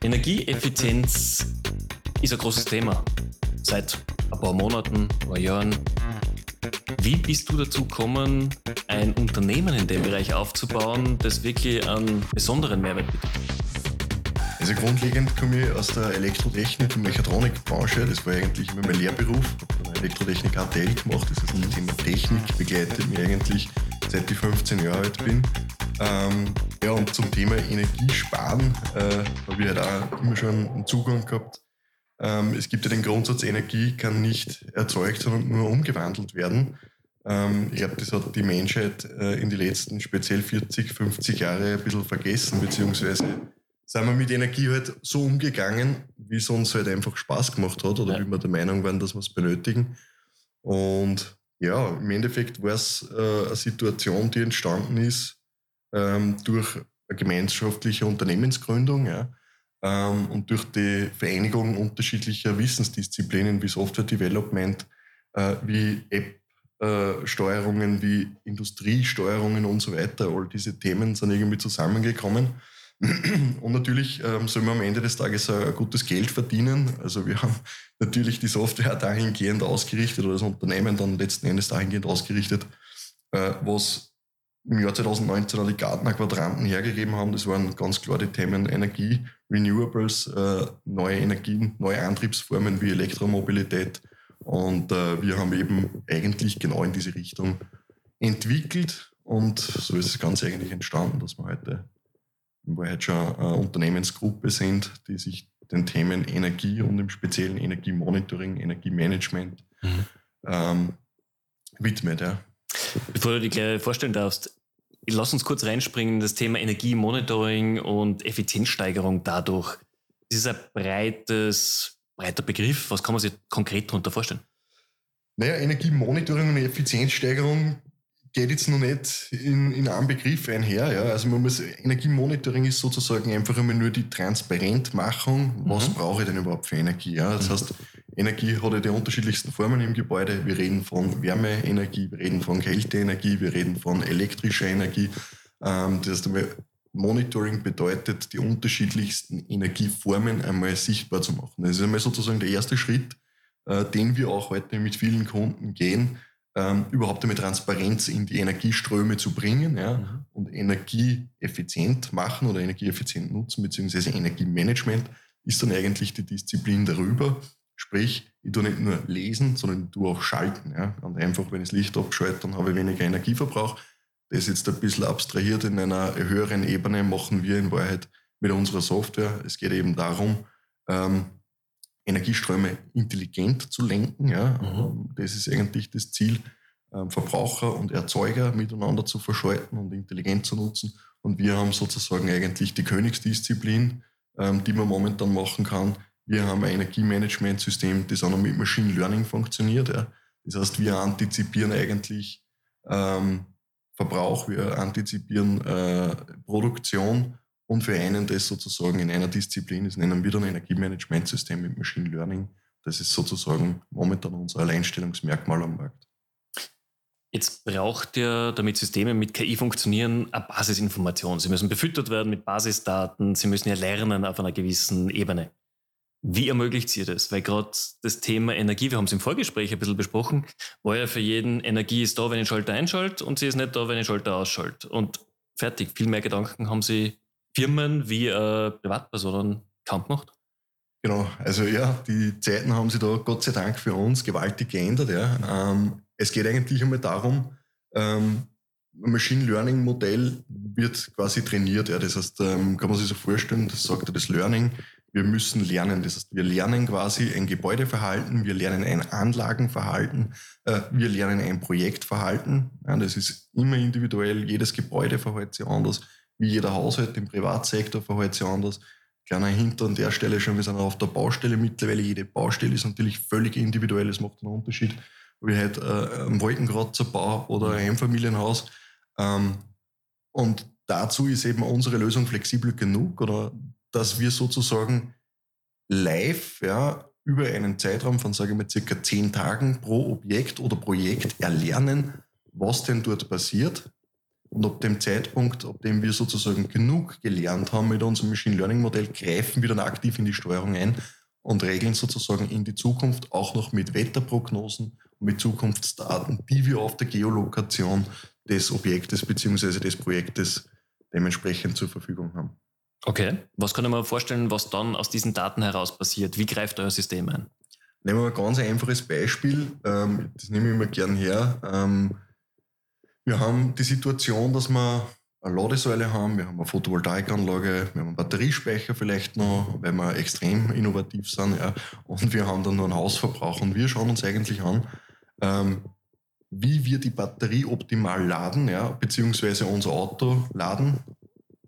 Energieeffizienz ist ein großes Thema. Seit ein paar Monaten, ein paar Jahren. Wie bist du dazu gekommen, ein Unternehmen in dem Bereich aufzubauen, das wirklich einen besonderen Mehrwert bietet? Also grundlegend komme ich aus der Elektrotechnik und Mechatronikbranche. Das war eigentlich immer mein Lehrberuf. Elektrotechnik ATL gemacht. Das ist das Thema Technik begleitet mich eigentlich seit ich 15 Jahre alt bin. Ähm, ja, und zum Thema Energiesparen äh, habe ich halt auch immer schon einen Zugang gehabt. Ähm, es gibt ja den Grundsatz, Energie kann nicht erzeugt, sondern nur umgewandelt werden. Ähm, ich glaube, das hat die Menschheit äh, in den letzten speziell 40, 50 Jahre ein bisschen vergessen, beziehungsweise sind wir mit Energie halt so umgegangen, wie es uns halt einfach Spaß gemacht hat oder ja. wie wir der Meinung waren, dass wir es benötigen. Und ja, im Endeffekt war es äh, eine Situation, die entstanden ist, ähm, durch eine gemeinschaftliche Unternehmensgründung ja, ähm, und durch die Vereinigung unterschiedlicher Wissensdisziplinen wie Software Development, äh, wie App-Steuerungen, äh, wie Industriesteuerungen und so weiter. All diese Themen sind irgendwie zusammengekommen. Und natürlich ähm, soll man am Ende des Tages ein gutes Geld verdienen. Also wir haben natürlich die Software dahingehend ausgerichtet oder das Unternehmen dann letzten Endes dahingehend ausgerichtet, äh, was im Jahr 2019 die Gartner-Quadranten hergegeben haben. Das waren ganz klar die Themen Energie, Renewables, äh, neue Energien, neue Antriebsformen wie Elektromobilität. Und äh, wir haben eben eigentlich genau in diese Richtung entwickelt. Und so ist das Ganze eigentlich entstanden, dass wir heute in Wahrheit schon eine Unternehmensgruppe sind, die sich den Themen Energie und im speziellen Energiemonitoring, Energiemanagement mhm. ähm, widmet. Ja. Bevor du dich gleich vorstellen darfst, lass uns kurz reinspringen in das Thema Energiemonitoring und Effizienzsteigerung dadurch. Das ist ein breites, breiter Begriff. Was kann man sich konkret darunter vorstellen? Naja, Energiemonitoring und Effizienzsteigerung geht jetzt noch nicht in, in einem Begriff einher. Ja. Also man muss, Energiemonitoring ist sozusagen einfach einmal nur die Transparentmachung. Was mhm. brauche ich denn überhaupt für Energie? Ja. Das mhm. heißt, Energie hat ja die unterschiedlichsten Formen im Gebäude. Wir reden von Wärmeenergie, wir reden von Kälteenergie, wir reden von elektrischer Energie. Ähm, das heißt, Monitoring bedeutet, die unterschiedlichsten Energieformen einmal sichtbar zu machen. Das ist einmal sozusagen der erste Schritt, äh, den wir auch heute mit vielen Kunden gehen, ähm, überhaupt einmal Transparenz in die Energieströme zu bringen ja, mhm. und energieeffizient machen oder energieeffizient nutzen, beziehungsweise Energiemanagement ist dann eigentlich die Disziplin darüber. Sprich, ich tue nicht nur lesen, sondern ich tue auch schalten. Ja. Und einfach, wenn ich das Licht abschalte, dann habe ich weniger Energieverbrauch. Das jetzt ein bisschen abstrahiert in einer höheren Ebene machen wir in Wahrheit mit unserer Software. Es geht eben darum, ähm, Energieströme intelligent zu lenken. Ja. Mhm. Das ist eigentlich das Ziel, ähm, Verbraucher und Erzeuger miteinander zu verschalten und intelligent zu nutzen. Und wir haben sozusagen eigentlich die Königsdisziplin, ähm, die man momentan machen kann. Wir haben ein Energiemanagementsystem, das auch noch mit Machine Learning funktioniert. Ja. Das heißt, wir antizipieren eigentlich ähm, Verbrauch, wir antizipieren äh, Produktion und vereinen das sozusagen in einer Disziplin. Das nennen wir dann Energiemanagementsystem mit Machine Learning. Das ist sozusagen momentan unser Alleinstellungsmerkmal am Markt. Jetzt braucht ihr, damit Systeme mit KI funktionieren, eine Basisinformation. Sie müssen befüttert werden mit Basisdaten, sie müssen ja lernen auf einer gewissen Ebene. Wie ermöglicht ihr das? Weil gerade das Thema Energie, wir haben es im Vorgespräch ein bisschen besprochen, war ja für jeden, Energie ist da, wenn ich Schalter einschalte und sie ist nicht da, wenn ich Schalter ausschalte. Und fertig. Viel mehr Gedanken haben sie Firmen wie äh, Privatpersonen kaum gemacht. Genau, also ja, die Zeiten haben sich da Gott sei Dank für uns gewaltig geändert. Ja. Ähm, es geht eigentlich einmal darum, ähm, ein Machine Learning Modell wird quasi trainiert. Ja. Das heißt, ähm, kann man sich so vorstellen, das sagt das Learning, wir müssen lernen. Das heißt, wir lernen quasi ein Gebäudeverhalten, wir lernen ein Anlagenverhalten, äh, wir lernen ein Projektverhalten. Ja, das ist immer individuell, jedes Gebäude verhält sich anders wie jeder Haushalt im Privatsektor verhält sich anders. Kleiner Hinter an der Stelle schon, wir sind auf der Baustelle mittlerweile. Jede Baustelle ist natürlich völlig individuell, es macht einen Unterschied, wie halt äh, ein Wolkenkratzerbau oder ein Einfamilienhaus. Ähm, und dazu ist eben unsere Lösung flexibel genug, oder dass wir sozusagen live ja, über einen Zeitraum von, sage ich mal, circa zehn Tagen pro Objekt oder Projekt erlernen, was denn dort passiert. Und ab dem Zeitpunkt, ab dem wir sozusagen genug gelernt haben mit unserem Machine Learning Modell, greifen wir dann aktiv in die Steuerung ein und regeln sozusagen in die Zukunft auch noch mit Wetterprognosen und mit Zukunftsdaten, die wir auf der Geolokation des Objektes bzw. des Projektes dementsprechend zur Verfügung haben. Okay. Was kann ich mir vorstellen, was dann aus diesen Daten heraus passiert? Wie greift euer System ein? Nehmen wir ein ganz einfaches Beispiel. Ähm, das nehme ich immer gern her. Wir haben die Situation, dass wir eine Ladesäule haben, wir haben eine Photovoltaikanlage, wir haben einen Batteriespeicher vielleicht noch, weil wir extrem innovativ sind, ja, und wir haben dann nur einen Hausverbrauch. Und wir schauen uns eigentlich an, ähm, wie wir die Batterie optimal laden, ja, beziehungsweise unser Auto laden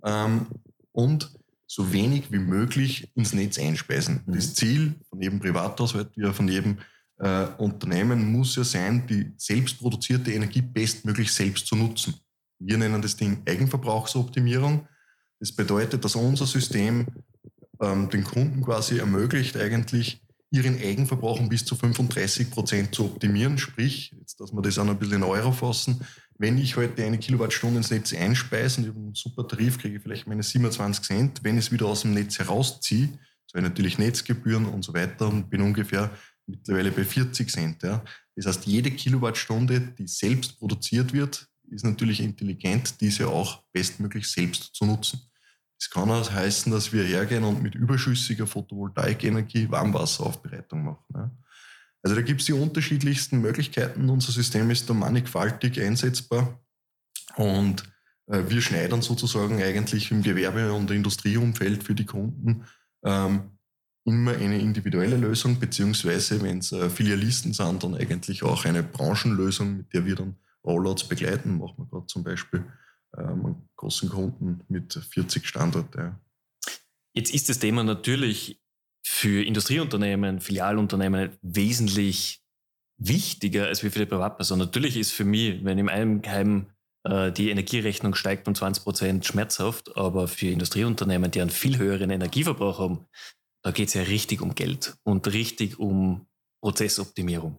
ähm, und so wenig wie möglich ins Netz einspeisen. Mhm. Das Ziel von jedem Privathaushalt wie von jedem äh, Unternehmen muss ja sein, die selbstproduzierte Energie bestmöglich selbst zu nutzen. Wir nennen das Ding Eigenverbrauchsoptimierung. Das bedeutet, dass unser System ähm, den Kunden quasi ermöglicht, eigentlich ihren Eigenverbrauch um bis zu 35 Prozent zu optimieren. Sprich, jetzt, dass wir das auch noch ein bisschen in Euro fassen, wenn ich heute eine Kilowattstunde ins Netz einspeise und ich einen super Tarif, kriege ich vielleicht meine 27 Cent. Wenn ich es wieder aus dem Netz herausziehe, ich natürlich Netzgebühren und so weiter und bin ungefähr mittlerweile bei 40 Cent. Ja. Das heißt, jede Kilowattstunde, die selbst produziert wird, ist natürlich intelligent, diese auch bestmöglich selbst zu nutzen. Das kann auch heißen, dass wir hergehen und mit überschüssiger Photovoltaikenergie Warmwasseraufbereitung machen. Ja. Also da gibt es die unterschiedlichsten Möglichkeiten. Unser System ist da mannigfaltig einsetzbar und äh, wir schneidern sozusagen eigentlich im Gewerbe- und Industrieumfeld für die Kunden ähm, immer eine individuelle Lösung, beziehungsweise wenn es äh, Filialisten sind, dann eigentlich auch eine Branchenlösung, mit der wir dann Rollouts begleiten. Machen wir gerade zum Beispiel ähm, einen großen Kunden mit 40 Standorten. Jetzt ist das Thema natürlich für Industrieunternehmen, Filialunternehmen wesentlich wichtiger als für die Privatperson. Natürlich ist für mich, wenn im Eigenheim äh, die Energierechnung steigt um 20 Prozent schmerzhaft, aber für Industrieunternehmen, die einen viel höheren Energieverbrauch haben, da geht es ja richtig um Geld und richtig um Prozessoptimierung.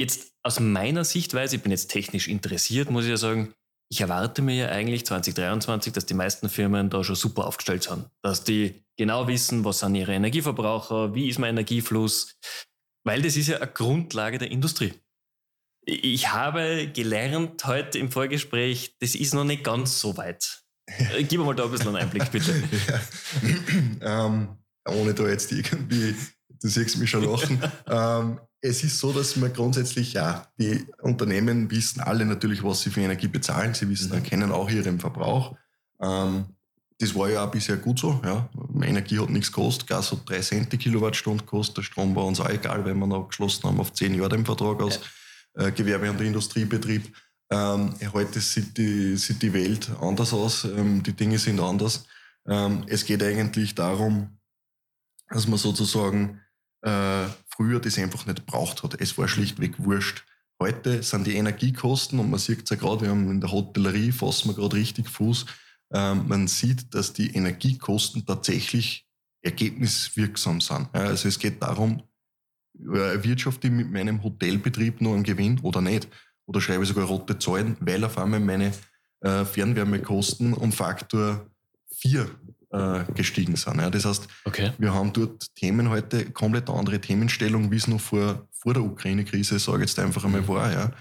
Jetzt aus meiner Sichtweise, ich bin jetzt technisch interessiert, muss ich ja sagen, ich erwarte mir ja eigentlich 2023, dass die meisten Firmen da schon super aufgestellt sind. Dass die genau wissen, was sind ihre Energieverbraucher, wie ist mein Energiefluss, weil das ist ja eine Grundlage der Industrie. Ich habe gelernt heute im Vorgespräch, das ist noch nicht ganz so weit. Äh, gib mal da ein bisschen einen Einblick, bitte. ja. ähm, ohne da jetzt irgendwie, du siehst mich schon lachen. ähm, es ist so, dass man grundsätzlich, ja, die Unternehmen wissen alle natürlich, was sie für Energie bezahlen. Sie wissen, mhm. erkennen auch ihren Verbrauch. Ähm, das war ja auch bisher gut so. Ja. Energie hat nichts gekostet, Gas hat drei Cent die Kilowattstunde gekostet, der Strom war uns auch egal, weil wir noch geschlossen haben auf zehn Jahre den Vertrag aus ja. äh, Gewerbe- und Industriebetrieb. Ähm, heute sieht die, sieht die Welt anders aus, ähm, die Dinge sind anders. Ähm, es geht eigentlich darum, dass man sozusagen äh, früher das einfach nicht braucht hat. Es war schlichtweg wurscht. Heute sind die Energiekosten, und man sieht es ja gerade, wir haben in der Hotellerie, fassen wir gerade richtig Fuß, ähm, man sieht, dass die Energiekosten tatsächlich ergebniswirksam sind. Also es geht darum, erwirtschafte ich mit meinem Hotelbetrieb nur einen Gewinn oder nicht. Oder schreibe ich sogar rote Zahlen, weil auf einmal meine äh, Fernwärmekosten um Faktor 4 äh, gestiegen sind. Ja. Das heißt, okay. wir haben dort Themen heute, komplett andere Themenstellung, wie es noch vor, vor der Ukraine-Krise, sage ich jetzt einfach einmal, mhm. war. Ja.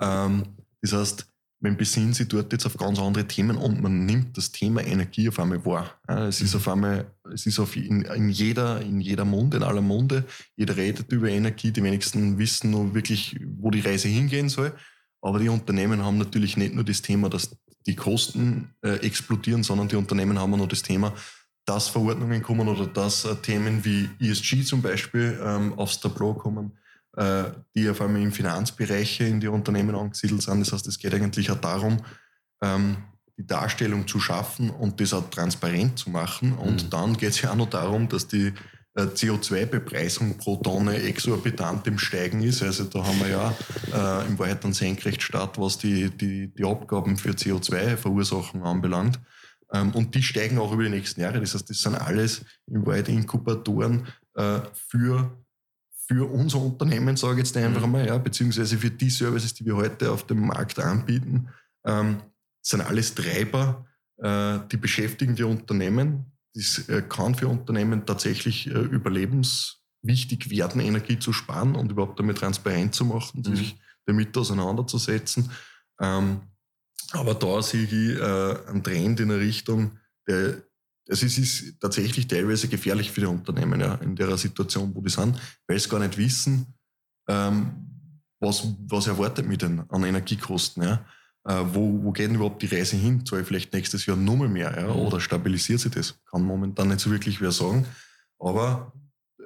Ähm, das heißt, man besinnt sich dort jetzt auf ganz andere Themen und man nimmt das Thema Energie auf einmal wahr. Ja, es ist mhm. auf einmal, es ist auf in, in, jeder, in jeder Munde, in aller Munde. Jeder redet über Energie, die wenigsten wissen noch wirklich, wo die Reise hingehen soll. Aber die Unternehmen haben natürlich nicht nur das Thema, dass die Kosten äh, explodieren, sondern die Unternehmen haben auch noch das Thema, dass Verordnungen kommen oder dass äh, Themen wie ESG zum Beispiel ähm, aufs Tableau kommen, äh, die auf einmal im Finanzbereich in die Unternehmen angesiedelt sind. Das heißt, es geht eigentlich auch darum, ähm, die Darstellung zu schaffen und das auch transparent zu machen. Und mhm. dann geht es ja auch noch darum, dass die CO2-Bepreisung pro Tonne exorbitant im Steigen ist. Also da haben wir ja äh, im Wahrheit einen Senkrechtstart, was die, die, die Abgaben für CO2-Verursachung anbelangt. Ähm, und die steigen auch über die nächsten Jahre. Das heißt, das sind alles im Wahrheit Inkubatoren, äh, für, für unser Unternehmen, sage ich jetzt einfach mhm. mal, ja, beziehungsweise für die Services, die wir heute auf dem Markt anbieten, ähm, sind alles Treiber, äh, die beschäftigen die Unternehmen. Das äh, kann für Unternehmen tatsächlich äh, überlebenswichtig werden, Energie zu sparen und überhaupt damit transparent zu machen, mhm. sich damit auseinanderzusetzen. Ähm, aber da sehe ich äh, einen Trend in eine Richtung, der es ist, ist tatsächlich teilweise gefährlich für die Unternehmen ja, in der Situation, wo die sind, weil sie gar nicht wissen, ähm, was, was erwartet mich denn an Energiekosten. Ja? Äh, wo, wo geht denn überhaupt die Reise hin? Soll ich vielleicht nächstes Jahr nur mehr ja? Mhm. oder stabilisiert sich das? Kann momentan nicht so wirklich wer sagen. Aber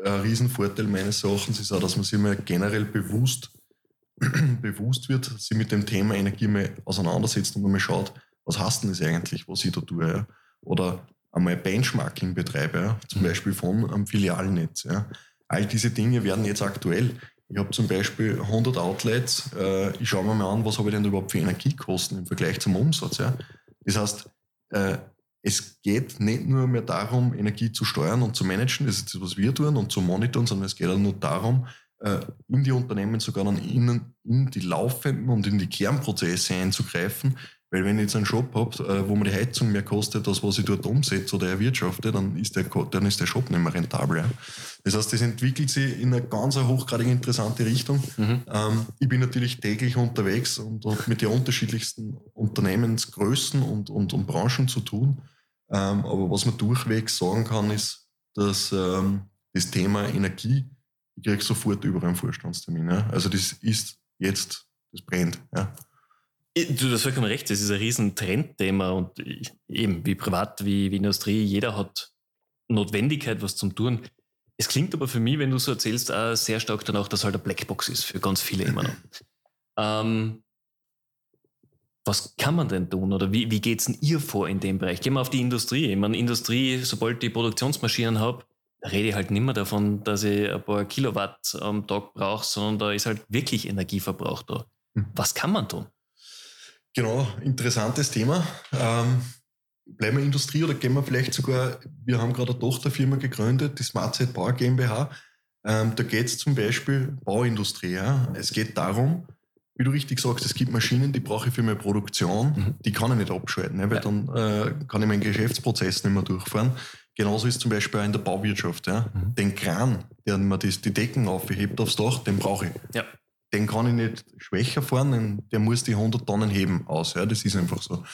ein Riesenvorteil meines Erachtens ist auch, dass man sich mal generell bewusst, bewusst wird, sich mit dem Thema Energie mal auseinandersetzt und mal schaut, was heißt denn das eigentlich, was ich da tue? Ja? Oder einmal Benchmarking betreibe, ja, zum mhm. Beispiel von einem Filialnetz. Ja. All diese Dinge werden jetzt aktuell. Ich habe zum Beispiel 100 Outlets. Äh, ich schaue mir mal an, was habe ich denn überhaupt für Energiekosten im Vergleich zum Umsatz. Ja. Das heißt, äh, es geht nicht nur mehr darum, Energie zu steuern und zu managen, das ist das, was wir tun, und zu monitoren, sondern es geht auch nur darum, äh, in die Unternehmen sogar dann in, in die laufenden und in die Kernprozesse einzugreifen, weil wenn ich jetzt einen Shop habe, äh, wo mir die Heizung mehr kostet, als was ich dort umsetze oder erwirtschafte, dann ist der, dann ist der Shop nicht mehr rentabel. Ja. Das heißt, das entwickelt sich in eine ganz hochgradig interessante Richtung. Mhm. Ähm, ich bin natürlich täglich unterwegs und, und mit den unterschiedlichsten Unternehmensgrößen und, und, und Branchen zu tun. Ähm, aber was man durchweg sagen kann, ist, dass ähm, das Thema Energie, ich kriege sofort über einen Vorstandstermin. Ja. Also das ist jetzt, das brennt. Ja. Du hast vollkommen recht, das ist ein riesen Trendthema und eben wie privat, wie, wie Industrie, jeder hat Notwendigkeit, was zum tun. Es klingt aber für mich, wenn du so erzählst, auch sehr stark danach, dass halt eine Blackbox ist für ganz viele immer noch. ähm, was kann man denn tun oder wie, wie geht es denn ihr vor in dem Bereich? Gehen wir auf die Industrie. Ich meine, Industrie, sobald ich Produktionsmaschinen habe, da rede ich halt nicht mehr davon, dass ich ein paar Kilowatt am Tag brauche, sondern da ist halt wirklich Energieverbrauch da. Hm. Was kann man tun? Genau, interessantes Thema. Ähm, bleiben wir Industrie oder gehen wir vielleicht sogar, wir haben gerade eine Tochterfirma gegründet, die Smartset Power GmbH. Ähm, da geht es zum Beispiel Bauindustrie. Ja. Es geht darum, wie du richtig sagst, es gibt Maschinen, die brauche ich für meine Produktion, mhm. die kann ich nicht abschalten, ne, weil ja. dann äh, kann ich meinen Geschäftsprozess nicht mehr durchfahren. Genauso ist zum Beispiel auch in der Bauwirtschaft. Ja. Mhm. Den Kran, der mir die Decken aufhebt aufs Dach, den brauche ich. Ja den kann ich nicht schwächer fahren, der muss die 100 Tonnen heben aus. Ja, das ist einfach so.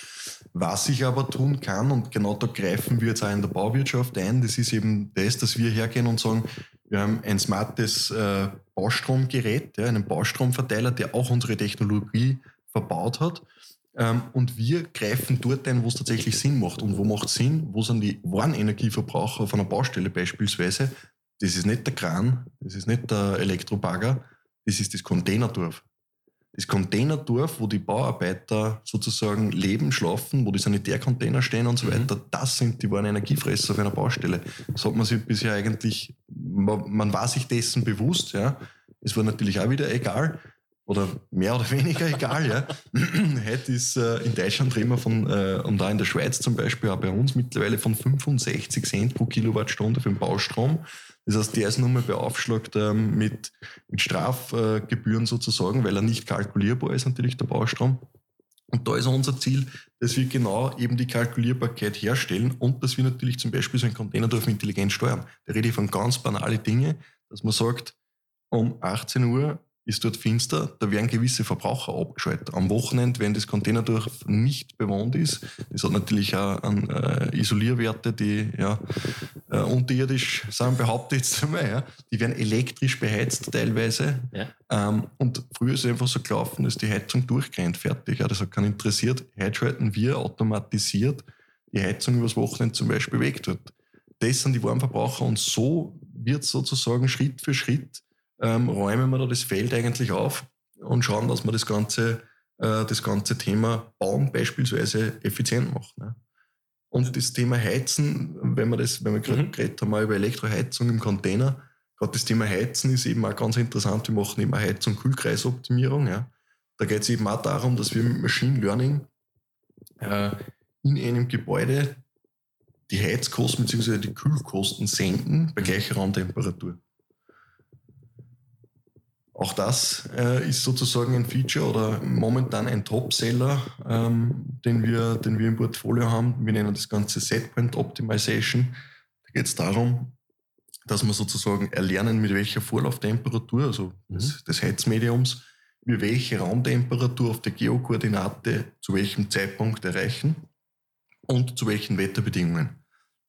Was ich aber tun kann, und genau da greifen wir jetzt auch in der Bauwirtschaft ein, das ist eben das, dass wir hergehen und sagen, wir haben ein smartes äh, Baustromgerät, ja, einen Baustromverteiler, der auch unsere Technologie verbaut hat. Ähm, und wir greifen dort ein, wo es tatsächlich Sinn macht. Und wo macht Sinn? Wo sind die Warnenergieverbraucher auf einer Baustelle beispielsweise? Das ist nicht der Kran, das ist nicht der Elektrobagger, das ist das Containerdorf. Das Containerdorf, wo die Bauarbeiter sozusagen leben, schlafen, wo die Sanitärcontainer stehen und so mhm. weiter, das sind die wahren Energiefresser auf einer Baustelle. Das hat man sich bisher eigentlich, man, man war sich dessen bewusst, ja. Es war natürlich auch wieder egal oder mehr oder weniger egal, ja. Heute ist äh, in Deutschland reden wir von, äh, und da in der Schweiz zum Beispiel, auch bei uns mittlerweile von 65 Cent pro Kilowattstunde für den Baustrom. Das heißt, der ist nun mal beaufschlagt ähm, mit, mit Strafgebühren sozusagen, weil er nicht kalkulierbar ist, natürlich der Baustrom. Und da ist unser Ziel, dass wir genau eben die Kalkulierbarkeit herstellen und dass wir natürlich zum Beispiel so ein Containerdorf intelligent steuern. Da rede ich von ganz banale Dinge, dass man sagt, um 18 Uhr ist dort finster, da werden gewisse Verbraucher abgeschaltet. Am Wochenende, wenn das Containerdorf nicht bewohnt ist, das hat natürlich auch an, äh, Isolierwerte, die ja, äh, unterirdisch sind, behaupte ich jetzt einmal. Ja. Die werden elektrisch beheizt teilweise. Ja. Ähm, und früher ist es einfach so gelaufen, dass die Heizung durchgrennt, fertig. Ja. Das hat keinen interessiert. Heute schalten wir automatisiert die Heizung übers Wochenende zum Beispiel weg dort. Das sind die Warmverbraucher und so wird sozusagen Schritt für Schritt ähm, räumen wir da das Feld eigentlich auf und schauen, dass wir das ganze, äh, das ganze Thema Bauen beispielsweise effizient machen. Ne? Und das Thema Heizen, wenn wir das, wenn wir gerade mhm. geredet haben, über Elektroheizung im Container, gerade das Thema Heizen ist eben auch ganz interessant. Wir machen immer Heizung, Kühlkreisoptimierung. Ja. Da geht es eben auch darum, dass wir mit Machine Learning äh, in einem Gebäude die Heizkosten bzw. die Kühlkosten senken bei gleicher Raumtemperatur. Auch das äh, ist sozusagen ein Feature oder momentan ein Topseller, ähm, den, wir, den wir im Portfolio haben. Wir nennen das Ganze Setpoint Optimization. Da geht es darum, dass wir sozusagen erlernen, mit welcher Vorlauftemperatur, also mhm. des, des Heizmediums, wir welche Raumtemperatur auf der Geokoordinate zu welchem Zeitpunkt erreichen und zu welchen Wetterbedingungen.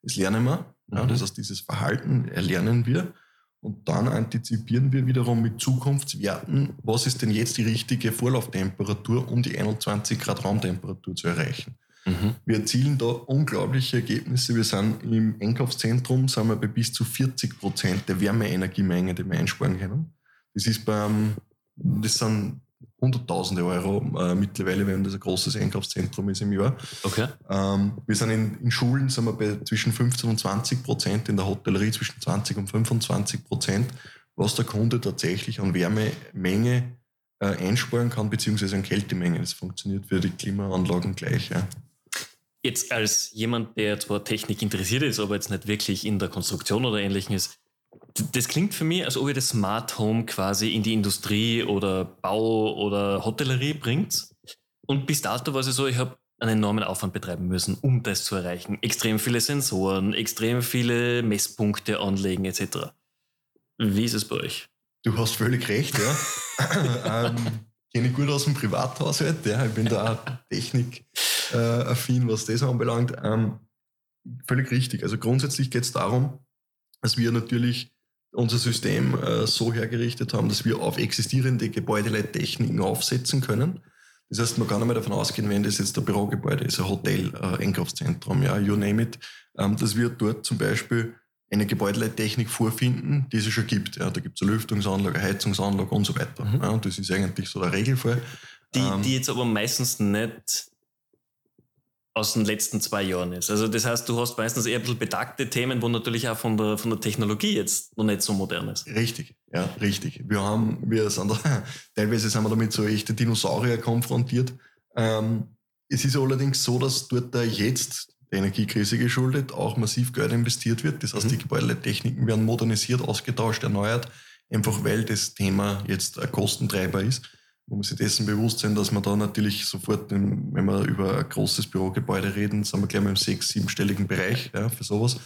Das lernen wir. Ja, mhm. das heißt, dieses Verhalten erlernen wir und dann antizipieren wir wiederum mit Zukunftswerten, was ist denn jetzt die richtige Vorlauftemperatur, um die 21 Grad Raumtemperatur zu erreichen. Mhm. Wir erzielen da unglaubliche Ergebnisse. Wir sind im Einkaufszentrum sind wir bei bis zu 40 Prozent der Wärmeenergiemenge, die wir einsparen können. Das ist beim, das sind Hunderttausende Euro äh, mittlerweile, wenn das ein großes Einkaufszentrum ist im Jahr. Okay. Ähm, wir sind in, in, Schulen sind wir bei zwischen 15 und 20 Prozent, in der Hotellerie zwischen 20 und 25 Prozent, was der Kunde tatsächlich an Wärmemenge äh, einsparen kann, beziehungsweise an Kältemenge. Das funktioniert für die Klimaanlagen gleich. Ja. Jetzt als jemand, der zwar Technik interessiert ist, aber jetzt nicht wirklich in der Konstruktion oder ähnlichem ist, das klingt für mich, als ob ihr das Smart Home quasi in die Industrie oder Bau oder Hotellerie bringt. Und bis dato war es so, ich habe einen enormen Aufwand betreiben müssen, um das zu erreichen. Extrem viele Sensoren, extrem viele Messpunkte anlegen etc. Wie ist es bei euch? Du hast völlig recht, ja. ähm, kenne ich gut aus dem Privathaushalt, ja. Ich bin da auch technikaffin, was das anbelangt. Ähm, völlig richtig. Also grundsätzlich geht es darum, dass wir natürlich unser System äh, so hergerichtet haben, dass wir auf existierende Gebäudeleittechniken aufsetzen können. Das heißt, man kann einmal davon ausgehen, wenn das jetzt ein Bürogebäude ist, ein Hotel, ein Einkaufszentrum, ja, you name it, ähm, dass wir dort zum Beispiel eine Gebäudeleittechnik vorfinden, die es schon gibt. Ja, da gibt es eine Lüftungsanlage, eine Heizungsanlage und so weiter. Mhm. Ja, und das ist eigentlich so der Regelfall. Die, ähm, die jetzt aber meistens nicht aus den letzten zwei Jahren ist. Also das heißt, du hast meistens eher ein bisschen betagte Themen, wo natürlich auch von der, von der Technologie jetzt noch nicht so modern ist. Richtig, ja, richtig. Wir haben, wir sind da, teilweise sind wir damit so echte Dinosaurier konfrontiert. Ähm, es ist allerdings so, dass dort da jetzt der Energiekrise geschuldet auch massiv Geld investiert wird. Das heißt, mhm. die Gebäudetechniken werden modernisiert, ausgetauscht, erneuert, einfach weil das Thema jetzt ein Kostentreiber ist. Man muss sich dessen bewusst sein, dass man da natürlich sofort, wenn wir über ein großes Bürogebäude reden, sind wir gleich mal im sechs-, siebenstelligen Bereich ja, für sowas.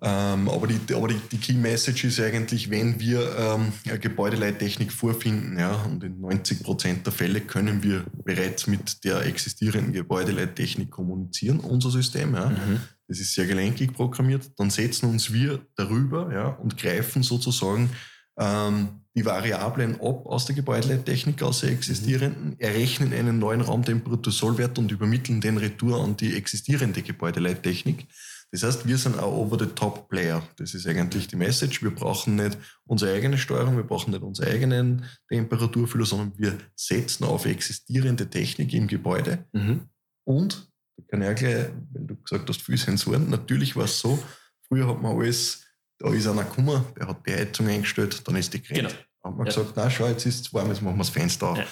Ähm, aber die, aber die, die Key Message ist eigentlich, wenn wir ähm, eine Gebäudeleittechnik vorfinden, ja, und in 90 Prozent der Fälle können wir bereits mit der existierenden Gebäudeleittechnik kommunizieren, unser System. Ja. Mhm. Das ist sehr gelenkig programmiert. Dann setzen uns wir darüber ja, und greifen sozusagen ähm, die Variablen ab aus der Gebäudeleittechnik, aus der existierenden, errechnen einen neuen Raumtemperatursollwert und übermitteln den Retour an die existierende Gebäudeleittechnik. Das heißt, wir sind auch over the top Player. Das ist eigentlich die Message. Wir brauchen nicht unsere eigene Steuerung, wir brauchen nicht unsere eigenen Temperaturfühler, sondern wir setzen auf existierende Technik im Gebäude. Mhm. Und, da kann ich auch gleich, weil du gesagt hast, viele Sensoren, natürlich war es so, früher hat man alles da ist einer gekommen, der hat die Heizung eingestellt, dann ist die gerannt. Genau. Dann hat man ja. gesagt, na schau, jetzt ist es warm, jetzt machen wir das Fenster auf. Ja.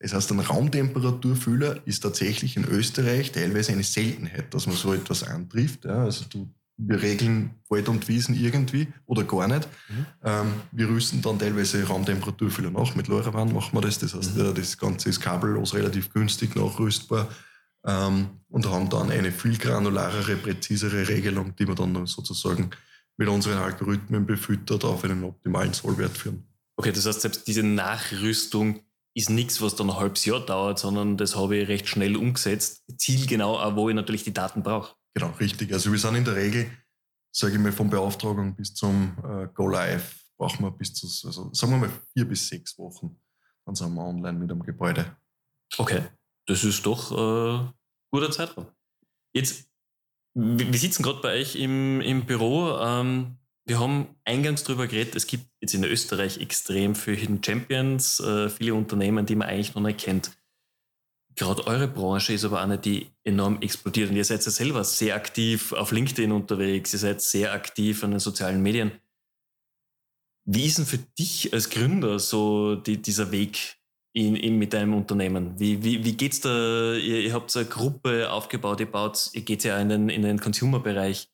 Das heißt, ein Raumtemperaturfühler ist tatsächlich in Österreich teilweise eine Seltenheit, dass man so etwas antrifft. Ja, also du, wir regeln Wald und Wiesen irgendwie oder gar nicht. Mhm. Ähm, wir rüsten dann teilweise Raumtemperaturfühler nach. Mit LoRaWAN machen wir das. Das heißt, mhm. das Ganze ist kabellos relativ günstig nachrüstbar ähm, und haben dann eine viel granularere, präzisere Regelung, die wir dann sozusagen mit unseren Algorithmen befüttert auf einen optimalen Sollwert führen. Okay, das heißt, selbst diese Nachrüstung ist nichts, was dann ein halbes Jahr dauert, sondern das habe ich recht schnell umgesetzt. Zielgenau, auch wo ich natürlich die Daten brauche. Genau, richtig. Also wir sind in der Regel, sage ich mal, von Beauftragung bis zum äh, Go Live brauchen wir bis zu, also sagen wir mal vier bis sechs Wochen. Dann sind wir online mit einem Gebäude. Okay, das ist doch äh, guter Zeitraum. Jetzt wir sitzen gerade bei euch im, im Büro. Ähm, wir haben eingangs darüber geredet, es gibt jetzt in Österreich extrem viele Hidden Champions, äh, viele Unternehmen, die man eigentlich noch nicht kennt. Gerade eure Branche ist aber eine, die enorm explodiert. Und ihr seid ja selber sehr aktiv auf LinkedIn unterwegs, ihr seid sehr aktiv an den sozialen Medien. Wie ist denn für dich als Gründer so die, dieser Weg in, in, mit deinem Unternehmen? Wie, wie, wie geht's da? Ihr, ihr habt so eine Gruppe aufgebaut, ihr baut, ihr geht ja in den, in den Consumer-Bereich.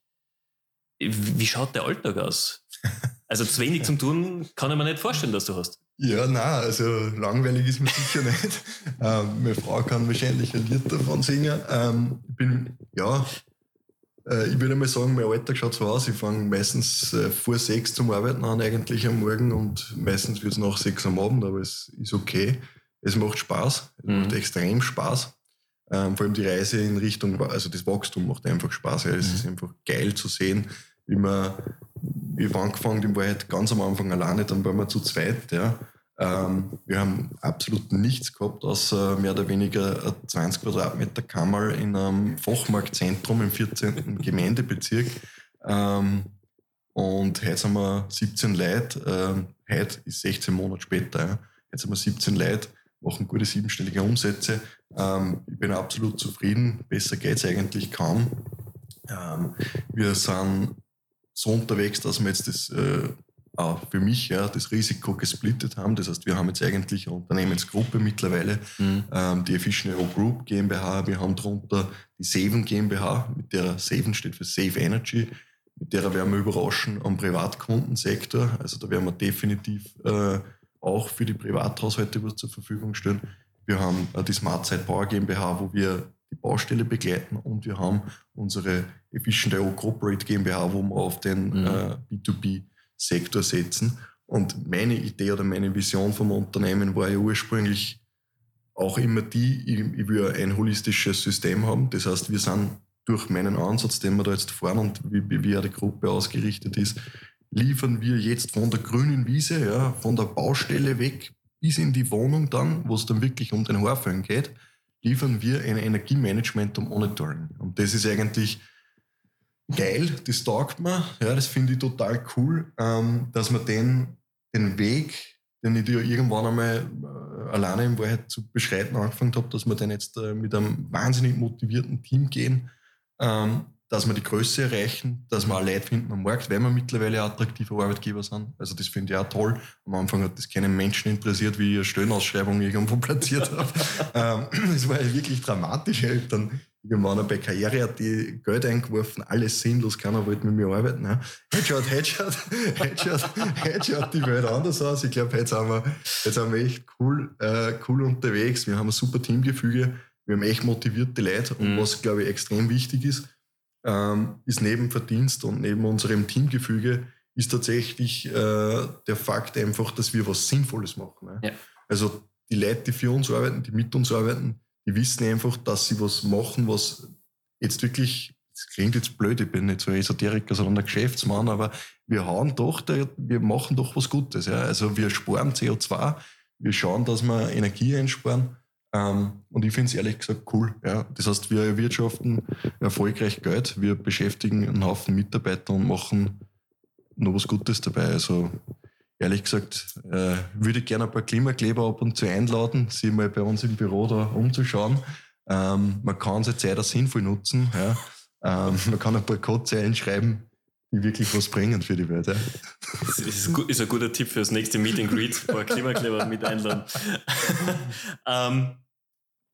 Wie schaut der Alltag aus? Also zu wenig zum Tun kann ich mir nicht vorstellen, dass du hast. Ja, na, also langweilig ist mir sicher nicht. Ähm, meine Frau kann wahrscheinlich ein Lied davon singen. Ähm, ich bin, ja, äh, ich würde mal sagen, mein Alltag schaut so aus. Ich fange meistens äh, vor sechs zum Arbeiten an, eigentlich am Morgen und meistens wird es nach sechs am Abend, aber es ist okay. Es macht Spaß, es mhm. macht extrem Spaß. Ähm, vor allem die Reise in Richtung, also das Wachstum macht einfach Spaß. Ja. Es mhm. ist einfach geil zu sehen, wie man, ich habe angefangen, die war halt ganz am Anfang alleine, dann waren wir zu zweit, ja. Ähm, wir haben absolut nichts gehabt, außer mehr oder weniger 20 Quadratmeter Kammer in einem Fachmarktzentrum im 14. Gemeindebezirk. Ähm, und heute sind wir 17 Leute. Ähm, heute ist 16 Monate später. Ja. Jetzt sind wir 17 Leute, machen gute siebenstellige Umsätze. Ähm, ich bin absolut zufrieden. Besser geht es eigentlich kaum. Ähm, wir sind so unterwegs, dass wir jetzt das äh, für mich ja, das Risiko gesplittet haben. Das heißt, wir haben jetzt eigentlich eine Unternehmensgruppe mittlerweile, mhm. ähm, die Efficient Group GmbH. Wir haben darunter die Saven GmbH, mit der Saven steht für Save Energy. Mit der werden wir überraschen am Privatkundensektor. Also da werden wir definitiv äh, auch für die Privathaushalte was zur Verfügung stellen. Wir haben äh, die Smart Side Power GmbH, wo wir die Baustelle begleiten und wir haben unsere Efficient.io Corporate GmbH, wo wir auf den mhm. äh, B2B-Sektor setzen. Und meine Idee oder meine Vision vom Unternehmen war ja ursprünglich auch immer die, ich, will ein holistisches System haben. Das heißt, wir sind durch meinen Ansatz, den wir da jetzt fahren und wie, wie die Gruppe ausgerichtet ist, liefern wir jetzt von der grünen Wiese, ja, von der Baustelle weg bis in die Wohnung dann, wo es dann wirklich um den Haarföhn geht, liefern wir ein Energiemanagement und Monitoring. Und das ist eigentlich geil, das taugt mir, ja, das finde ich total cool, ähm, dass man den, den Weg, den ich ja irgendwann einmal äh, alleine in Wahrheit zu beschreiten angefangen habe, dass wir den jetzt äh, mit einem wahnsinnig motivierten Team gehen, ähm, dass wir die Größe erreichen, dass wir auch Leute finden am Markt, weil wir mittlerweile attraktive Arbeitgeber sind. Also das finde ich auch toll. Am Anfang hat das keinen Menschen interessiert, wie ich eine Stellenausschreibung irgendwo platziert habe. ähm, das war ja wirklich dramatisch. Ich habe dann irgendwann bei Karriere.at Geld eingeworfen, alles sinnlos, keiner wollte mit mir arbeiten. Ja. Schaut, heute schaut, heute schaut die Welt anders aus. Ich glaube, jetzt sind wir, jetzt sind wir echt cool, äh, cool unterwegs. Wir haben ein super Teamgefüge. Wir haben echt motivierte Leute. Und mhm. was, glaube ich, extrem wichtig ist, ähm, ist neben Verdienst und neben unserem Teamgefüge ist tatsächlich äh, der Fakt einfach, dass wir was Sinnvolles machen. Ne? Ja. Also die Leute, die für uns arbeiten, die mit uns arbeiten, die wissen einfach, dass sie was machen, was jetzt wirklich, das klingt jetzt blöd, ich bin nicht so Esoteriker, sondern ein Geschäftsmann, aber wir haben doch, wir machen doch was Gutes. Ja? Also wir sparen CO2, wir schauen, dass wir Energie einsparen ähm, und ich finde es ehrlich gesagt cool. Ja. Das heißt, wir erwirtschaften erfolgreich Geld, wir beschäftigen einen Haufen Mitarbeiter und machen noch was Gutes dabei. Also ehrlich gesagt, äh, würde ich gerne ein paar Klimakleber ab und zu einladen, sie mal bei uns im Büro da umzuschauen. Ähm, man kann seine Zeit auch sinnvoll nutzen. Ja. Ähm, man kann ein paar Codezeilen schreiben, die wirklich was bringen für die Welt. Ja. Das ist, ist, ein guter Tipp für das nächste Meet and Greet, ein paar Klimakleber mit einladen. ähm,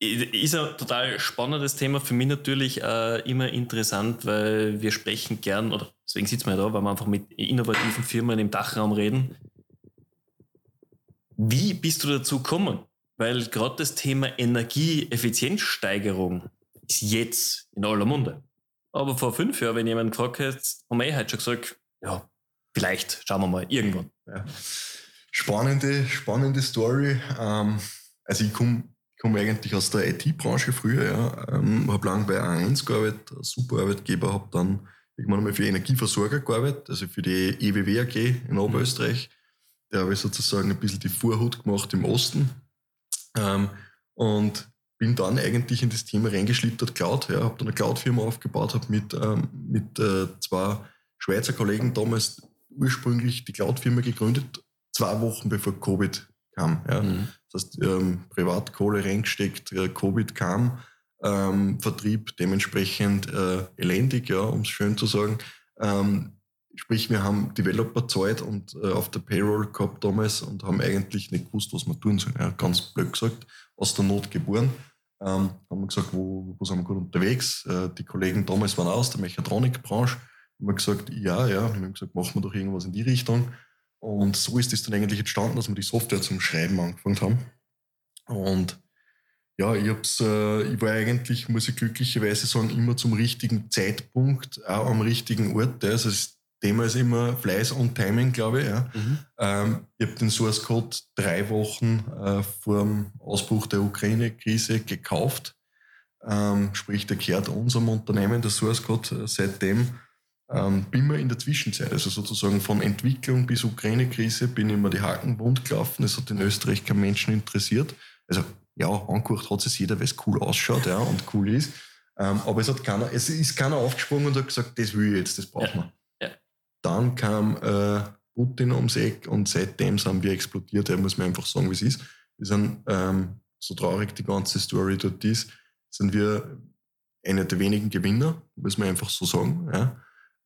ist ein total spannendes Thema, für mich natürlich äh, immer interessant, weil wir sprechen gern, oder deswegen sitzen wir ja da, weil wir einfach mit innovativen Firmen im Dachraum reden. Wie bist du dazu gekommen? Weil gerade das Thema Energieeffizienzsteigerung ist jetzt in aller Munde. Aber vor fünf Jahren, wenn jemand gefragt hätte, haben wir eh schon gesagt, ja, vielleicht, schauen wir mal, irgendwann. Ja. Spannende, spannende Story. Ähm, also ich komme komme eigentlich aus der IT-Branche früher, ja. Ähm, habe lange bei A1 gearbeitet, super Arbeitgeber, habe dann irgendwann einmal für Energieversorger gearbeitet, also für die EWW AG in Oberösterreich. Da habe ich sozusagen ein bisschen die Vorhut gemacht im Osten. Ähm, und bin dann eigentlich in das Thema reingeschlittert, Cloud. Ja, habe dann eine Cloud-Firma aufgebaut, habe mit, ähm, mit äh, zwei Schweizer Kollegen damals ursprünglich die Cloud-Firma gegründet, zwei Wochen bevor Covid kam. Ja. Mhm. Das heißt, ähm, Privatkohle reingesteckt, äh, Covid kam, ähm, Vertrieb dementsprechend äh, elendig, ja, um es schön zu sagen. Ähm, Sprich, wir haben Developer zahlt und äh, auf der Payroll gehabt damals und haben eigentlich nicht gewusst, was wir tun sollen. Ja, ganz blöd gesagt, aus der Not geboren. Ähm, haben wir gesagt, wo, wo sind wir gut unterwegs? Äh, die Kollegen damals waren aus der Mechatronikbranche. Haben wir gesagt, ja, ja. Wir haben gesagt, machen wir doch irgendwas in die Richtung. Und so ist es dann eigentlich entstanden, dass wir die Software zum Schreiben angefangen haben. Und ja, ich, hab's, äh, ich war eigentlich, muss ich glücklicherweise sagen, immer zum richtigen Zeitpunkt, auch am richtigen Ort. Also das Thema ist immer Fleiß und Timing, glaube ich. Ja. Mhm. Ähm, ich habe den Source Code drei Wochen äh, vor dem Ausbruch der Ukraine-Krise gekauft. Ähm, sprich, der gehört unserem Unternehmen, der Source Code, äh, seitdem. Ähm, bin mir in der Zwischenzeit, also sozusagen von Entwicklung bis Ukraine-Krise, bin ich immer die Haken wund gelaufen. Es hat in Österreich keinen Menschen interessiert. Also ja, angeguckt hat es jeder, weil es cool ausschaut ja, und cool ist. Ähm, aber es, hat keiner, es ist keiner aufgesprungen und hat gesagt, das will ich jetzt, das brauchen wir. Ja. Ja. Dann kam äh, Putin ums Eck und seitdem sind wir explodiert. Da muss man einfach sagen, wie es ist. Wir sind, ähm, so traurig die ganze Story dort ist, sind wir einer der wenigen Gewinner, muss man einfach so sagen. Ja.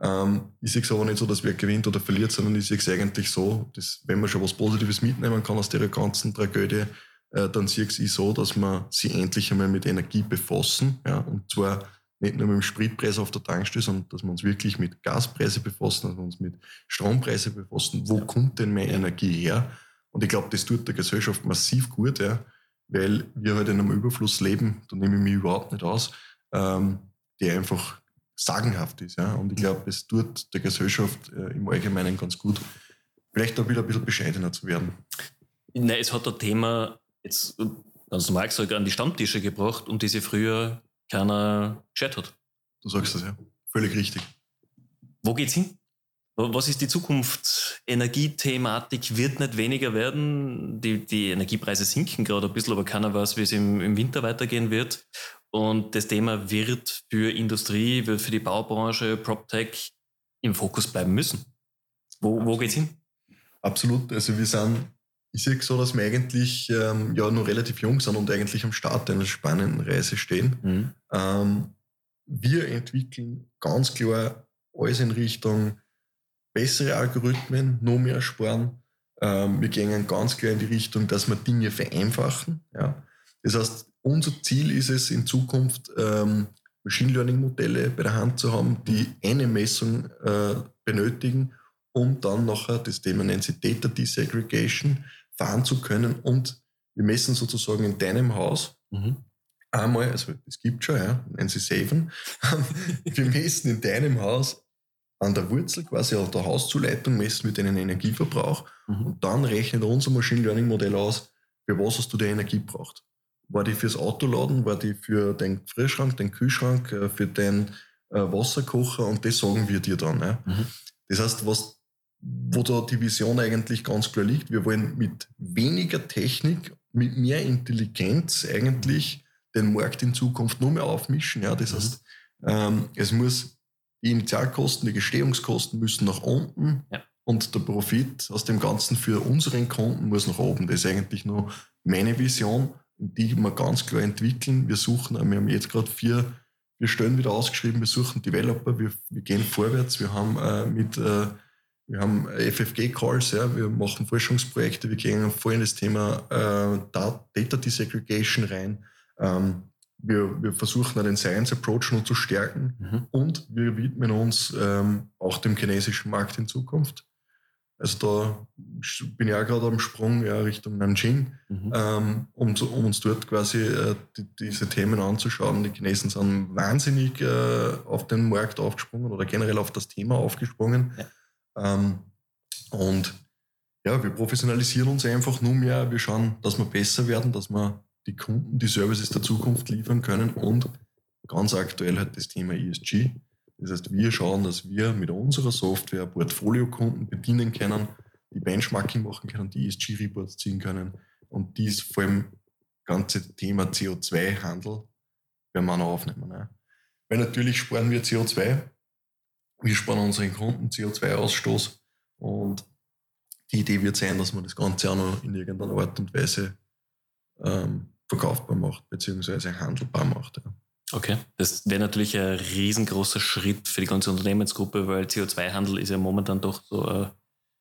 Ähm, ich sehe es aber nicht so, dass wer gewinnt oder verliert, sondern ich sehe es eigentlich so, dass wenn man schon was Positives mitnehmen kann aus der ganzen Tragödie, äh, dann sehe ich so, dass wir sie endlich einmal mit Energie befassen. Ja, und zwar nicht nur mit dem Spritpreis auf der Tankstelle, sondern dass wir uns wirklich mit Gaspreise befassen, dass wir uns mit Strompreise befassen. Wo kommt denn meine Energie her? Und ich glaube, das tut der Gesellschaft massiv gut, ja, weil wir halt in einem Überfluss leben, da nehme ich mich überhaupt nicht aus, ähm, der einfach sagenhaft ist. Ja. Und ich glaube, es tut der Gesellschaft äh, im Allgemeinen ganz gut, vielleicht auch wieder ein bisschen bescheidener zu werden. Nein, es hat ein Thema jetzt ganz normal gesagt an die Stammtische gebracht und diese früher keiner gescheit hat. Du sagst das ja. Völlig richtig. Wo geht's hin? Was ist die Zukunft? Energiethematik wird nicht weniger werden. Die, die Energiepreise sinken gerade ein bisschen, aber keiner weiß, wie es im, im Winter weitergehen wird. Und das Thema wird für Industrie, wird für die Baubranche, PropTech im Fokus bleiben müssen. Wo, wo geht's hin? Absolut. Also wir sind ich sehe so, dass wir eigentlich ähm, ja noch relativ jung sind und eigentlich am Start einer spannenden Reise stehen. Mhm. Ähm, wir entwickeln ganz klar alles in Richtung bessere Algorithmen, noch mehr sparen. Ähm, wir gehen ganz klar in die Richtung, dass wir Dinge vereinfachen. Ja. Das heißt, unser Ziel ist es in Zukunft, ähm, Machine Learning Modelle bei der Hand zu haben, die eine Messung äh, benötigen, um dann nachher, das Thema nennt sich Data Desegregation, fahren zu können und wir messen sozusagen in deinem Haus mhm. einmal, also es gibt schon, ja, nennen sie Saven, wir messen in deinem Haus an der Wurzel quasi, an der Hauszuleitung messen wir deinen Energieverbrauch mhm. und dann rechnet unser Machine Learning Modell aus, für was hast du die Energie braucht. War die fürs Autoladen, war die für den Frischschrank, den Kühlschrank, äh, für den äh, Wasserkocher und das sagen wir dir dann. Ja. Mhm. Das heißt, was wo da die Vision eigentlich ganz klar liegt. Wir wollen mit weniger Technik, mit mehr Intelligenz eigentlich den Markt in Zukunft nur mehr aufmischen. Ja, das mhm. heißt, ähm, es muss die Initialkosten, die Gestehungskosten müssen nach unten ja. und der Profit aus dem Ganzen für unseren Kunden muss nach oben. Das ist eigentlich nur meine Vision, die wir ganz klar entwickeln. Wir suchen, wir haben jetzt gerade vier, vier Stellen wieder ausgeschrieben, wir suchen Developer, wir, wir gehen vorwärts, wir haben äh, mit äh, wir haben FFG-Calls, ja, wir machen Forschungsprojekte, wir gehen voll in das Thema äh, Data Desegregation rein. Ähm, wir, wir versuchen den Science Approach noch zu stärken mhm. und wir widmen uns ähm, auch dem chinesischen Markt in Zukunft. Also da bin ich auch gerade am Sprung ja, Richtung Nanjing, mhm. ähm, um, um, uns dort quasi äh, die, diese Themen anzuschauen. Die Chinesen sind wahnsinnig äh, auf den Markt aufgesprungen oder generell auf das Thema aufgesprungen. Ja. Ähm, und ja, wir professionalisieren uns einfach nur mehr. Wir schauen, dass wir besser werden, dass wir die Kunden die Services der Zukunft liefern können und ganz aktuell halt das Thema ESG. Das heißt, wir schauen, dass wir mit unserer Software Portfoliokunden bedienen können, die Benchmarking machen können, die ESG-Reports ziehen können und dies vor allem ganze Thema CO2-Handel werden wir noch aufnehmen. Ne? Weil natürlich sparen wir CO2, wir sparen unseren Kunden CO2-Ausstoß und die Idee wird sein, dass man das Ganze auch noch in irgendeiner Art und Weise ähm, verkaufbar macht, beziehungsweise handelbar macht. Ja. Okay, das wäre natürlich ein riesengroßer Schritt für die ganze Unternehmensgruppe, weil CO2-Handel ist ja momentan doch so äh,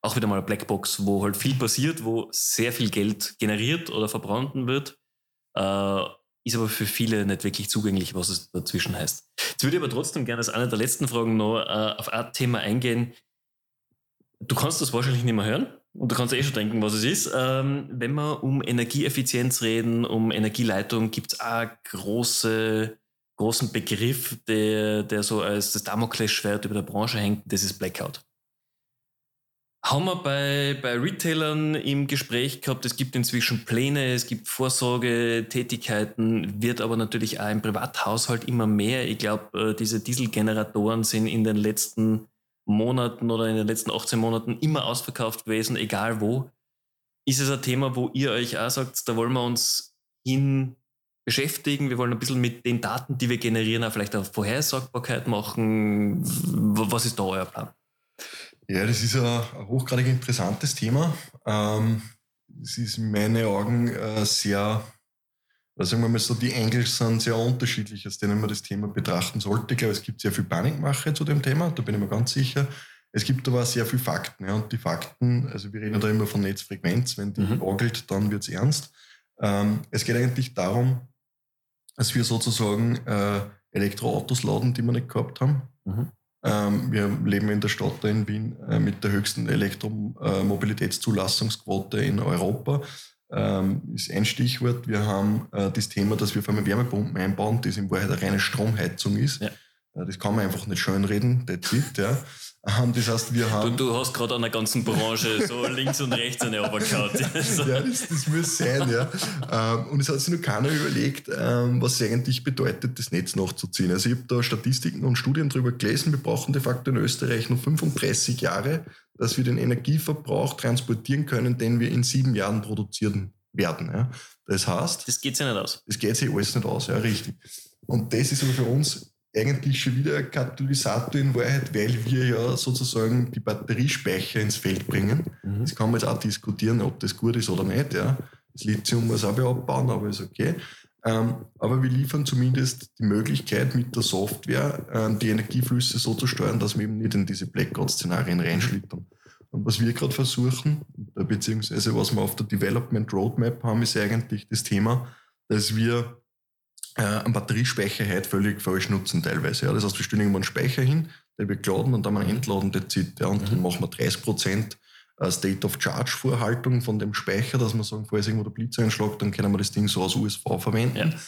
auch wieder mal eine Blackbox, wo halt viel passiert, wo sehr viel Geld generiert oder verbrannten wird, äh, ist aber für viele nicht wirklich zugänglich, was es dazwischen heißt. Jetzt würde ich aber trotzdem gerne als eine der letzten Fragen noch äh, auf ein Thema eingehen. Du kannst das wahrscheinlich nicht mehr hören und du kannst eh schon denken, was es ist. Ähm, wenn wir um Energieeffizienz reden, um Energieleitung, gibt es auch große großen Begriff, der, der so als das Damoklesschwert über der Branche hängt, das ist Blackout. Haben wir bei, bei Retailern im Gespräch gehabt, es gibt inzwischen Pläne, es gibt Vorsorgetätigkeiten, wird aber natürlich auch im Privathaushalt immer mehr. Ich glaube, äh, diese Dieselgeneratoren sind in den letzten Monaten oder in den letzten 18 Monaten immer ausverkauft gewesen, egal wo. Ist es ein Thema, wo ihr euch auch sagt, da wollen wir uns hin beschäftigen. Wir wollen ein bisschen mit den Daten, die wir generieren, auch vielleicht eine Vorhersagbarkeit machen. Was ist da euer Plan? Ja, das ist ein, ein hochgradig interessantes Thema. Ähm, es ist in meinen Augen äh, sehr, also sagen wir mal so, die Engel sind sehr unterschiedlich, aus denen man das Thema betrachten sollte. Ich glaube, es gibt sehr viel Panikmache zu dem Thema, da bin ich mir ganz sicher. Es gibt aber sehr viele Fakten. Ja, und die Fakten, also wir reden da immer von Netzfrequenz, wenn die mhm. orgelt, dann wird es ernst. Ähm, es geht eigentlich darum, dass wir sozusagen äh, Elektroautos laden, die wir nicht gehabt haben. Mhm. Ähm, wir leben in der Stadt in Wien äh, mit der höchsten Elektromobilitätszulassungsquote in Europa. Ähm, ist ein Stichwort. Wir haben äh, das Thema, dass wir vor allem Wärmepumpen einbauen, das in Wahrheit eine reine Stromheizung ist. Ja. Das kann man einfach nicht schönreden, that's it, ja. Ähm, das heißt, wir haben. Du, du hast gerade an der ganzen Branche so links und rechts eine Oberkaut. ja, das, das muss sein, ja. Ähm, und es hat sich noch keiner überlegt, ähm, was es eigentlich bedeutet, das Netz nachzuziehen. Also ich habe da Statistiken und Studien darüber gelesen. Wir brauchen de facto in Österreich noch 35 Jahre, dass wir den Energieverbrauch transportieren können, den wir in sieben Jahren produzieren werden. Ja. Das heißt. Das geht sich nicht aus. Das geht sich alles nicht aus, ja, richtig. Und das ist aber für uns eigentlich schon wieder ein Katalysator in Wahrheit, weil wir ja sozusagen die Batteriespeicher ins Feld bringen. Mhm. Das kann man jetzt auch diskutieren, ob das gut ist oder nicht. Ja. Das Lithium muss auch abbauen, aber ist okay. Ähm, aber wir liefern zumindest die Möglichkeit, mit der Software äh, die Energieflüsse so zu steuern, dass wir eben nicht in diese Blackout-Szenarien reinschlittern. Und was wir gerade versuchen, beziehungsweise was wir auf der Development Roadmap haben, ist eigentlich das Thema, dass wir äh, einen Batteriespeicher heute völlig falsch nutzen teilweise. Ja. Das heißt, wir stellen irgendwann einen Speicher hin, der wird geladen und dann mal entladen, der zieht. Ja, und mhm. dann machen wir 30 Prozent äh, State of Charge Vorhaltung von dem Speicher, dass wir sagen, falls irgendwo der Blitz einschlägt, dann können wir das Ding so als USV verwenden. Ja.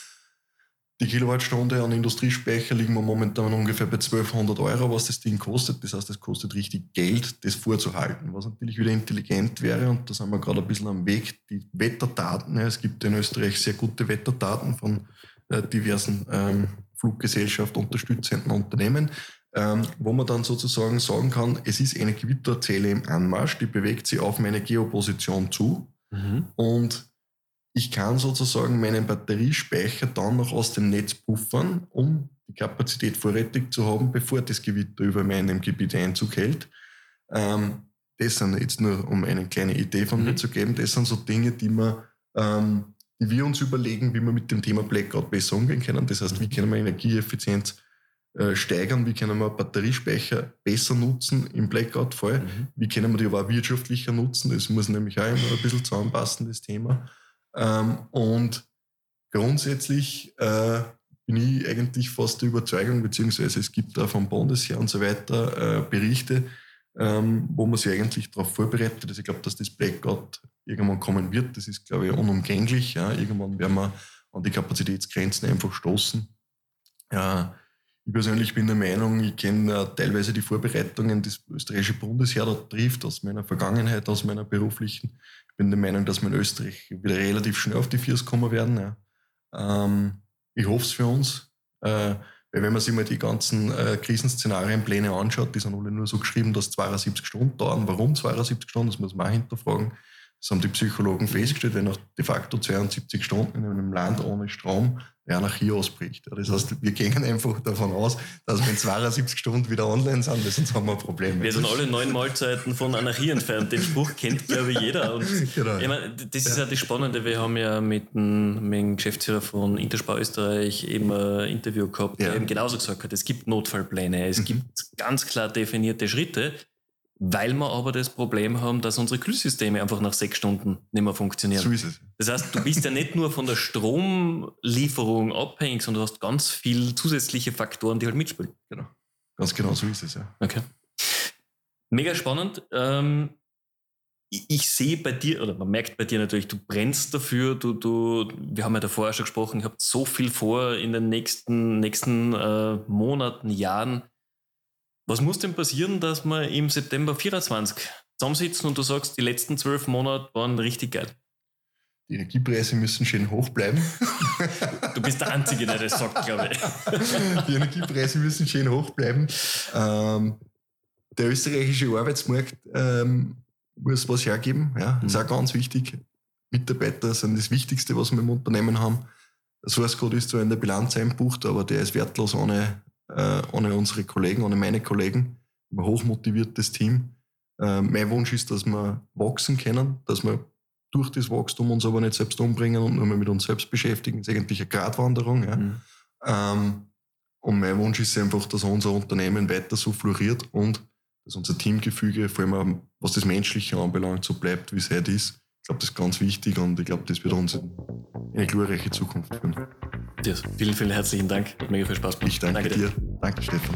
Die Kilowattstunde an Industriespeicher liegen wir momentan ungefähr bei 1200 Euro, was das Ding kostet. Das heißt, es kostet richtig Geld, das vorzuhalten. Was natürlich wieder intelligent wäre, und da sind wir gerade ein bisschen am Weg, die Wetterdaten. Ja, es gibt in Österreich sehr gute Wetterdaten von äh, diversen ähm, Fluggesellschaft unterstützenden Unternehmen, ähm, wo man dann sozusagen sagen kann, es ist eine Gewitterzelle im Anmarsch, die bewegt sich auf meine Geoposition zu mhm. und ich kann sozusagen meinen Batteriespeicher dann noch aus dem Netz puffern, um die Kapazität vorrätig zu haben, bevor das Gewitter über meinem Gebiet Einzug hält. Ähm, das sind jetzt nur, um eine kleine Idee von mhm. mir zu geben, das sind so Dinge, die man ähm, wir uns überlegen, wie wir mit dem Thema Blackout besser umgehen können. Das heißt, wie können wir Energieeffizienz äh, steigern, wie können wir Batteriespeicher besser nutzen im Blackout-Fall, mhm. wie können wir die aber auch wirtschaftlicher nutzen. Das muss nämlich auch immer ein bisschen zusammenpassen, das Thema. Ähm, und grundsätzlich äh, bin ich eigentlich fast der Überzeugung, beziehungsweise es gibt da vom Bundesheer und so weiter äh, Berichte, ähm, wo man sich eigentlich darauf vorbereitet. Also ich glaube, dass das Blackout irgendwann kommen wird. Das ist, glaube ich, unumgänglich. Ja. Irgendwann werden wir an die Kapazitätsgrenzen einfach stoßen. Ja, ich persönlich bin der Meinung, ich kenne äh, teilweise die Vorbereitungen, die das österreichische Bundesheer da trifft, aus meiner Vergangenheit, aus meiner beruflichen. Ich bin der Meinung, dass wir in Österreich wieder relativ schnell auf die Viers kommen werden. Ja. Ähm, ich hoffe es für uns. Äh, weil wenn man sich mal die ganzen äh, Krisenszenarienpläne anschaut, die sind alle nur so geschrieben, dass 72 Stunden dauern. Warum 72 Stunden? Das muss man auch hinterfragen. Das haben die Psychologen festgestellt, wenn nach de facto 72 Stunden in einem Land ohne Strom die Anarchie ausbricht. Das heißt, wir gehen einfach davon aus, dass wir in 72 Stunden wieder online sind, sonst haben wir ein Problem. Wir sind alle neun Mahlzeiten von Anarchie entfernt. Den Spruch kennt, glaube ich, jeder. Und genau. ich meine, das ist ja. das Spannende. Wir haben ja mit dem, mit dem Geschäftsführer von Interspar Österreich eben ein Interview gehabt, ja. der eben genauso gesagt hat, es gibt Notfallpläne, es mhm. gibt ganz klar definierte Schritte weil wir aber das Problem haben, dass unsere Kühlsysteme einfach nach sechs Stunden nicht mehr funktionieren. So ist es. Das heißt, du bist ja nicht nur von der Stromlieferung abhängig, sondern du hast ganz viele zusätzliche Faktoren, die halt mitspielen. Genau. Ganz genau so ist es, ja. Okay. Mega spannend. Ähm, ich, ich sehe bei dir, oder man merkt bei dir natürlich, du brennst dafür, du, du, wir haben ja davor schon gesprochen, ich habe so viel vor in den nächsten, nächsten äh, Monaten, Jahren was muss denn passieren, dass wir im September 24 zusammensitzen und du sagst, die letzten zwölf Monate waren richtig geil? Die Energiepreise müssen schön hoch bleiben. Du bist der Einzige, der das sagt, glaube ich. Die Energiepreise müssen schön hoch bleiben. Ähm, der österreichische Arbeitsmarkt ähm, muss was hergeben. Ja, das ist mhm. auch ganz wichtig. Mitarbeiter sind das Wichtigste, was wir im Unternehmen haben. Der Source Code ist zwar in der Bilanz einbucht, aber der ist wertlos ohne äh, ohne unsere Kollegen, ohne meine Kollegen. Ein hochmotiviertes Team. Äh, mein Wunsch ist, dass wir wachsen können, dass wir durch das Wachstum uns aber nicht selbst umbringen und nur mehr mit uns selbst beschäftigen. Das ist eigentlich eine Gratwanderung. Ja. Mhm. Ähm, und mein Wunsch ist einfach, dass unser Unternehmen weiter so floriert und dass unser Teamgefüge, vor allem was das Menschliche anbelangt, so bleibt, wie es heute ist. Ich glaube, das ist ganz wichtig und ich glaube, das wird uns in eine glorreiche Zukunft führen. Vielen, vielen herzlichen Dank. Hat mega viel Spaß gemacht. Ich danke, danke dir. dir. Danke, Stefan.